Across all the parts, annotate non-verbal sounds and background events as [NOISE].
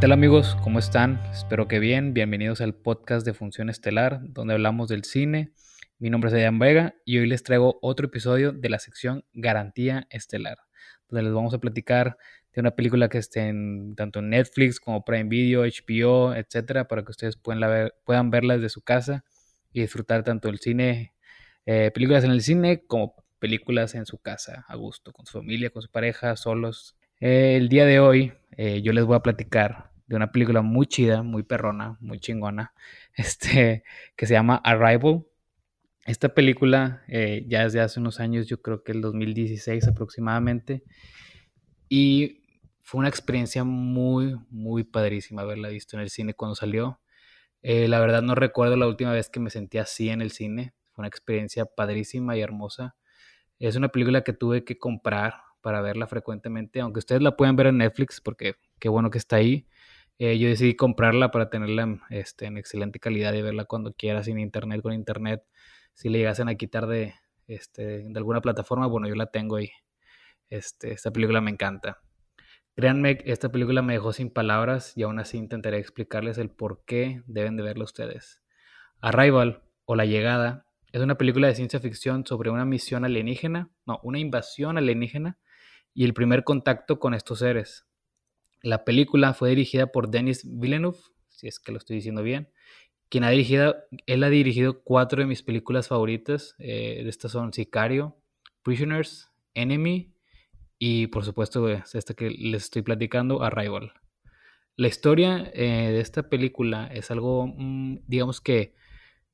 ¿Qué tal amigos? ¿Cómo están? Espero que bien. Bienvenidos al podcast de Función Estelar, donde hablamos del cine. Mi nombre es Adrián Vega y hoy les traigo otro episodio de la sección Garantía Estelar, donde les vamos a platicar de una película que esté en, tanto en Netflix como Prime Video, HBO, etcétera, para que ustedes puedan, ver, puedan verla desde su casa y disfrutar tanto el cine, eh, películas en el cine como películas en su casa, a gusto, con su familia, con su pareja, solos. Eh, el día de hoy eh, yo les voy a platicar de una película muy chida, muy perrona, muy chingona, [LAUGHS] este, que se llama Arrival. Esta película eh, ya desde hace unos años, yo creo que el 2016 aproximadamente, y fue una experiencia muy, muy padrísima haberla visto en el cine cuando salió. la verdad no recuerdo la última vez que me sentí así en el cine. Fue una experiencia padrísima y hermosa. Es una película que tuve que comprar para verla frecuentemente, aunque ustedes la pueden ver en Netflix, porque qué bueno que está ahí. Eh, yo decidí comprarla para tenerla en, este, en excelente calidad y verla cuando quiera, sin internet, con internet. Si le llegasen a quitar de, este, alguna plataforma, bueno, yo la tengo ahí. Este, esta película me encanta. Créanme, esta película me dejó sin palabras y aún así intentaré explicarles el por qué deben de verla ustedes. Arrival, o La Llegada, es una película de ciencia ficción sobre una misión alienígena, no, una invasión alienígena y el primer contacto con estos seres. La película fue dirigida por Denis Villeneuve, si es que lo estoy diciendo bien, quien ha dirigido, él ha dirigido cuatro de mis películas favoritas. Eh, estas son Sicario, Prisoners, Enemy y por supuesto esta que les estoy platicando, Arrival. La historia eh, de esta película es algo, mm, digamos que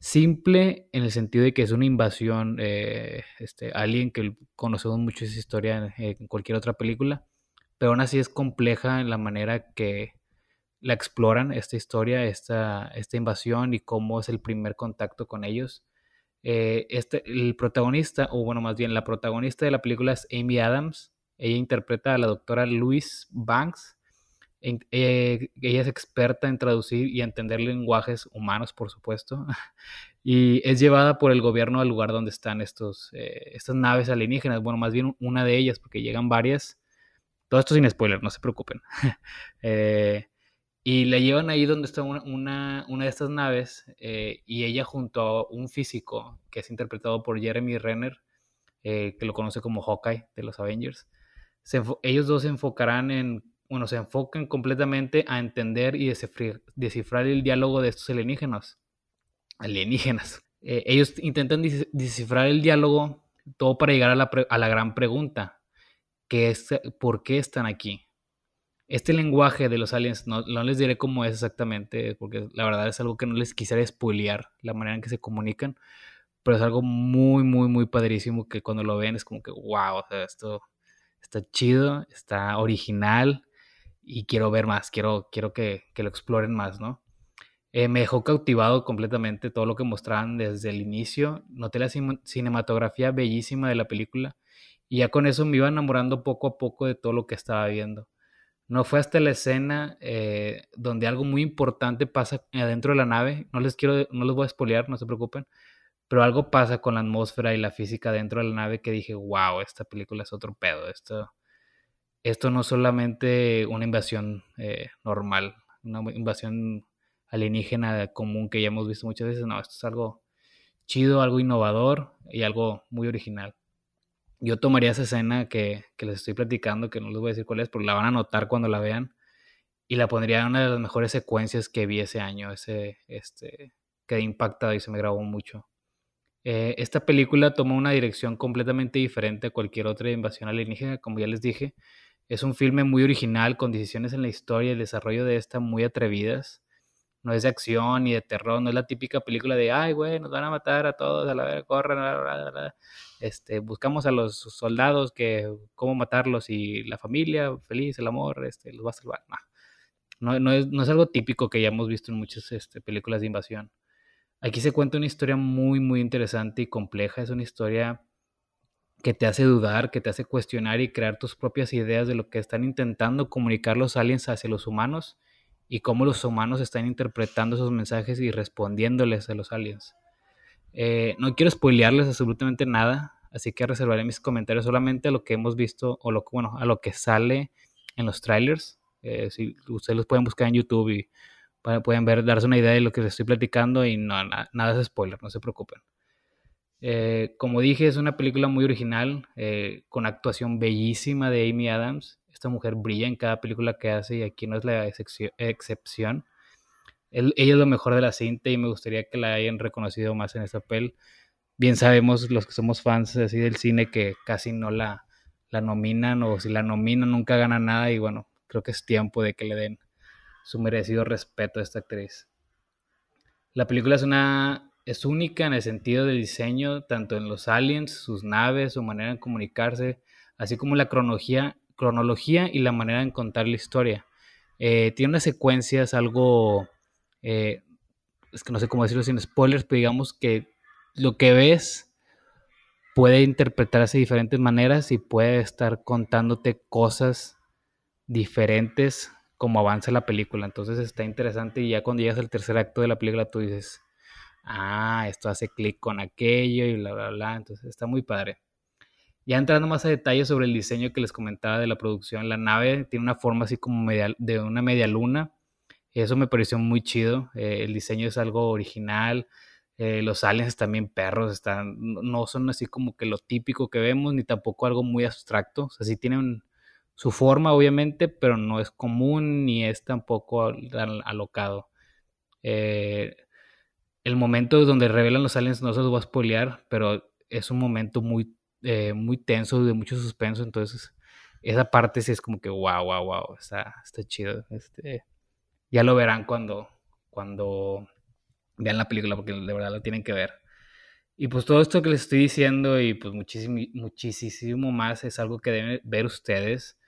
simple en el sentido de que es una invasión, eh, este, alguien que conocemos mucho esa historia en, cualquier otra película, pero aún así es compleja en la manera que la exploran esta historia, esta, esta invasión y cómo es el primer contacto con ellos. Eh, este, el protagonista, o bueno, más bien la protagonista de la película es Amy Adams. Ella interpreta a la doctora Louise Banks, eh, ella es experta en traducir y entender lenguajes humanos, por supuesto, [LAUGHS] y es llevada por el gobierno al lugar donde están estos, eh, estas naves alienígenas, bueno, más bien una de ellas, porque llegan varias, todo esto sin spoiler, no se preocupen, [LAUGHS] eh, y la llevan ahí donde está una, una, de estas naves, y ella junto a un físico, que es interpretado por Jeremy Renner, que lo conoce como Hawkeye de los Avengers, ellos dos se enfocarán en bueno, se enfocan completamente a entender y descifrar, el diálogo de estos alienígenas. Alienígenas. Eh, ellos intentan descifrar el diálogo todo para llegar a la, a la gran pregunta, que es ¿por qué están aquí? Este lenguaje de los aliens, no, les diré cómo es exactamente, porque la verdad es algo que no les quisiera spoilear, la manera en que se comunican, pero es algo muy, muy, muy padrísimo que cuando lo ven es como que, wow, esto está chido, está original, y quiero ver más, quiero, quiero que, lo exploren más, ¿no? Eh, me dejó cautivado completamente todo lo que mostraban desde el inicio. Noté la cinematografía bellísima de la película y ya con eso me iba enamorando poco a poco de todo lo que estaba viendo. No fue hasta la escena eh, donde algo muy importante pasa adentro de la nave. No les quiero, no les voy a espolear, no se preocupen. Pero algo pasa con la atmósfera y la física dentro de la nave que dije, wow, esta película es otro pedo. Esto, esto no es solamente una invasión eh, normal, una invasión alienígena común que ya hemos visto muchas veces, no, esto es algo chido, algo innovador y algo muy original. Yo tomaría esa escena que, les estoy platicando, que no les voy a decir cuál es, pero la van a notar cuando la vean, y la pondría en una de las mejores secuencias que vi ese año, ese, este, quedé impactado y se me grabó mucho. Eh, esta película toma una dirección completamente diferente a cualquier otra invasión alienígena, como ya les dije. Es un filme muy original, con decisiones en la historia y el desarrollo de esta muy atrevidas. No es de acción ni de terror, no es la típica película de, ay, güey, nos van a matar a todos, a la vez, corran, este, buscamos a los soldados, que cómo matarlos y la familia feliz, el amor, este, los va a salvar. No, no, es, no es algo típico que ya hemos visto en muchas este, películas de invasión. Aquí se cuenta una historia muy, muy interesante y compleja. Es una historia que te hace dudar, que te hace cuestionar y crear tus propias ideas de lo que están intentando comunicar los aliens hacia los humanos y cómo los humanos están interpretando esos mensajes y respondiéndoles a los aliens. Eh, no quiero spoilearles absolutamente nada, así que reservaré mis comentarios solamente a lo que hemos visto o lo bueno, a lo que sale en los trailers. Eh, si ustedes los pueden buscar en YouTube y pueden ver, darse una idea de lo que les estoy platicando y no, nada es spoiler, no se preocupen. Eh, como dije, es una película muy original, eh, con actuación bellísima de Amy Adams. Esta mujer brilla en cada película que hace y aquí no es la excepción. ella es lo mejor de la cinta y me gustaría que la hayan reconocido más en esta pel. Bien sabemos los que somos fans así del cine que casi no la nominan o si la nominan nunca gana nada y bueno, creo que es tiempo de que le den su merecido respeto a esta actriz. La película es una es única en el sentido de diseño, tanto en los aliens, sus naves, su manera de comunicarse, así como la cronología, cronología y la manera de contar la historia. Eh, tiene unas secuencias algo, eh, es que no sé cómo decirlo sin spoilers, pero digamos que lo que ves puede interpretarse de diferentes maneras y puede estar contándote cosas diferentes como avanza la película. Entonces está interesante y ya cuando llegas al tercer acto de la película tú dices, ah, esto hace clic con aquello y bla, bla, bla. Entonces está muy padre. Ya entrando más a detalle sobre el diseño que les comentaba de la producción, la nave tiene una forma así como de una media luna. Eso me pareció muy chido. Eh, el diseño es algo original. Eh, los aliens también perros, están, no son así como que lo típico que vemos, ni tampoco algo muy abstracto. O sea, sí tienen su forma, obviamente, pero no es común ni es tampoco alocado. Eh, el momento donde revelan los aliens no se los voy a spoilear, pero es un momento muy, eh, muy tenso, de mucho suspenso, entonces esa parte sí es como que wow, wow, wow, está, está chido. Este, ya lo verán cuando, cuando vean la película, porque de verdad la tienen que ver. Y pues todo esto que les estoy diciendo y pues muchísimo, muchísimo más es algo que deben ver ustedes.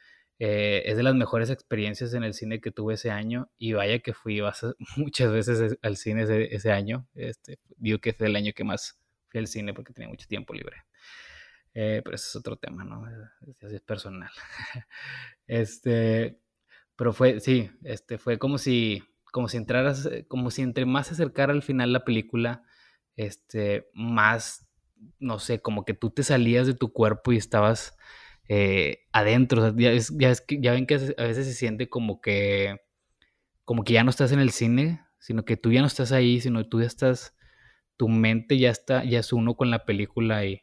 Eh, es de las mejores experiencias en el cine que tuve ese año y vaya que fui [LAUGHS] muchas veces al cine ese, año. Este, digo que fue el año que más fui al cine porque tenía mucho tiempo libre. Eh, pero ese es otro tema, ¿no? Es, es personal. [LAUGHS] este, pero fue, sí, este, fue como si, como si entraras, como si entre más se acercara al final la película, este, más, no sé, como que tú te salías de tu cuerpo y estabas eh, adentro. ya, ya, ven que a veces se siente como que, como que ya no estás en el cine, sino que tú ya no estás ahí, sino que tú ya estás, tu mente ya está, ya es uno con la película y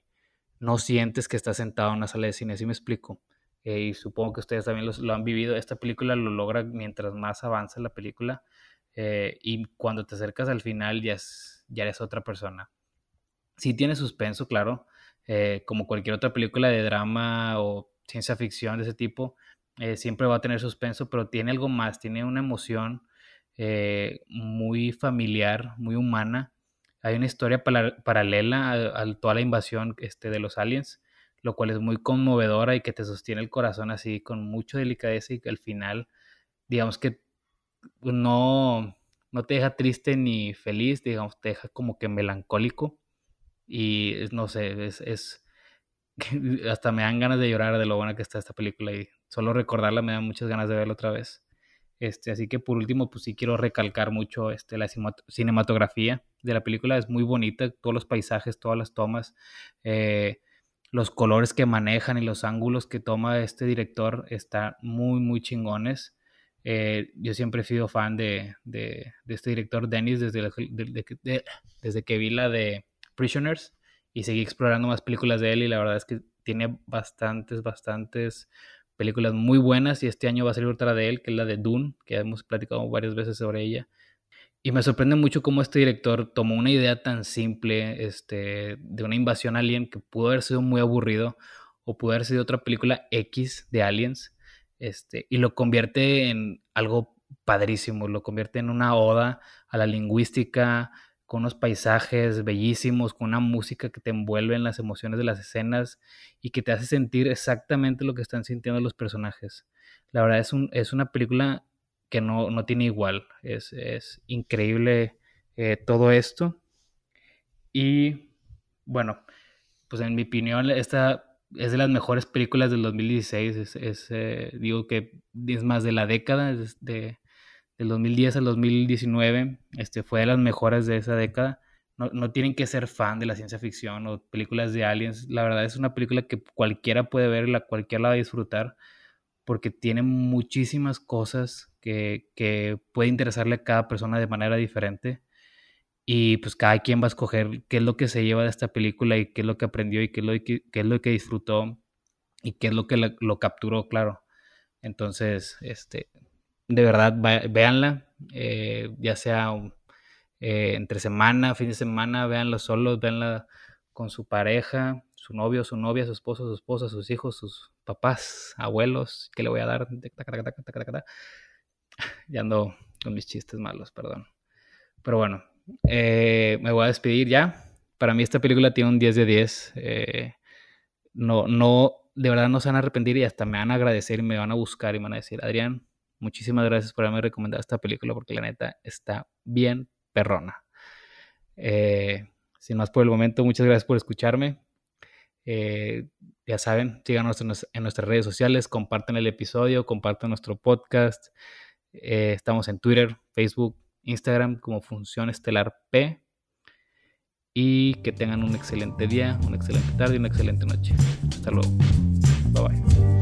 no sientes que estás sentado en una sala de cine, así me explico. Eh, y supongo que ustedes también lo han vivido. Esta película lo logra mientras más avanza la película. Eh, y cuando te acercas al final ya, es, ya eres otra persona. Sí tiene suspenso, claro. Eh, como cualquier otra película de drama o ciencia ficción de ese tipo, eh, siempre va a tener suspenso, pero tiene algo más, tiene una emoción eh, muy familiar, muy humana. Hay una historia paralela a, toda la invasión este, de los aliens, lo cual es muy conmovedora y que te sostiene el corazón así con mucha delicadeza y al final, digamos que no, no te deja triste ni feliz, digamos, te deja como que melancólico y no sé, es, es, [LAUGHS] hasta me dan ganas de llorar de lo buena que está esta película y solo recordarla me da muchas ganas de verla otra vez. Este, así que por último, pues sí quiero recalcar mucho este, la cinematografía de la película. Es muy bonita, todos los paisajes, todas las tomas, eh, los colores que manejan y los ángulos que toma este director están muy, muy chingones. Eh, yo siempre he sido fan de, de, este director, Dennis, desde, desde que vi la de Prisoners y seguí explorando más películas de él y la verdad es que tiene bastantes, bastantes películas muy buenas y este año va a salir otra de él, que es la de Dune, que hemos platicado varias veces sobre ella. Y me sorprende mucho cómo este director tomó una idea tan simple este, de una invasión alien que pudo haber sido muy aburrido o pudo haber sido otra película X de aliens este, y lo convierte en algo padrísimo, lo convierte en una oda a la lingüística, con unos paisajes bellísimos, con una música que te envuelve en las emociones de las escenas y que te hace sentir exactamente lo que están sintiendo los personajes. La verdad es, un, es una película que no, no tiene igual, es, es increíble eh, todo esto. Y bueno, pues en mi opinión, esta es de las mejores películas del 2016, es, eh, digo que es más de la década, es de del 2010 al 2019, este, fue de las mejores de esa década. No, no, tienen que ser fan de la ciencia ficción o películas de aliens. La verdad es una película que cualquiera puede ver la cualquiera la va a disfrutar porque tiene muchísimas cosas que, que puede interesarle a cada persona de manera diferente y pues cada quien va a escoger qué es lo que se lleva de esta película y qué es lo que aprendió y qué es lo que, qué es lo que disfrutó y qué es lo que lo, capturó, claro. Entonces, este, de verdad, véanla, eh, ya sea eh, entre semana, fin de semana, véanla solos, véanla con su pareja, su novio, su novia, su esposo, su esposa, sus hijos, sus papás, abuelos, ¿qué le voy a dar? [LAUGHS] Ya ando con mis chistes malos, perdón. Pero bueno, eh, me voy a despedir ya. Para mí esta película tiene un 10 de 10. Eh, no, no, de verdad no se van a arrepentir y hasta me van a agradecer y me van a buscar y me van a decir, Adrián, muchísimas gracias por haberme recomendado esta película porque la neta está bien perrona. Eh, sin más por el momento, muchas gracias por escucharme. ya saben, síganos en, nuestras redes sociales, compartan el episodio, compartan nuestro podcast. estamos en Twitter, Facebook, Instagram como Función Estelar P. Y que tengan un excelente día, una excelente tarde y una excelente noche. Hasta luego. Bye bye.